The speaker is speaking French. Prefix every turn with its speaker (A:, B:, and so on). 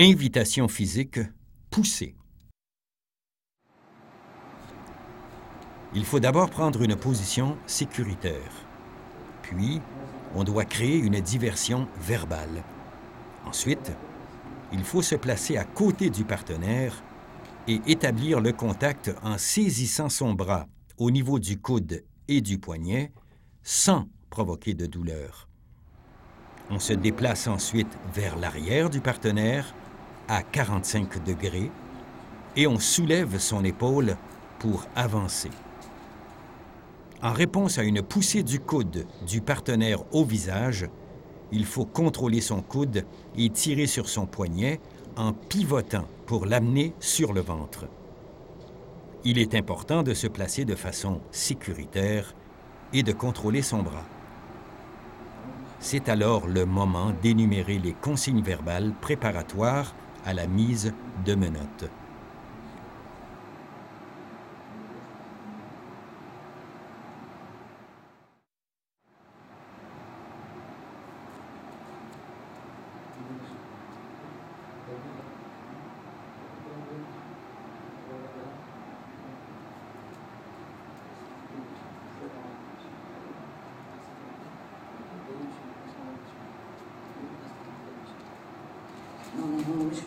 A: Invitation physique poussée. Il faut d'abord prendre une position sécuritaire. Puis, on doit créer une diversion verbale. Ensuite, il faut se placer à côté du partenaire et établir le contact en saisissant son bras au niveau du coude et du poignet sans provoquer de douleur. On se déplace ensuite vers l'arrière du partenaire à 45 degrés et on soulève son épaule pour avancer. En réponse à une poussée du coude du partenaire au visage, il faut contrôler son coude et tirer sur son poignet en pivotant pour l'amener sur le ventre. Il est important de se placer de façon sécuritaire et de contrôler son bras. C'est alors le moment d'énumérer les consignes verbales préparatoires à la mise de menottes.
B: Мама головочка.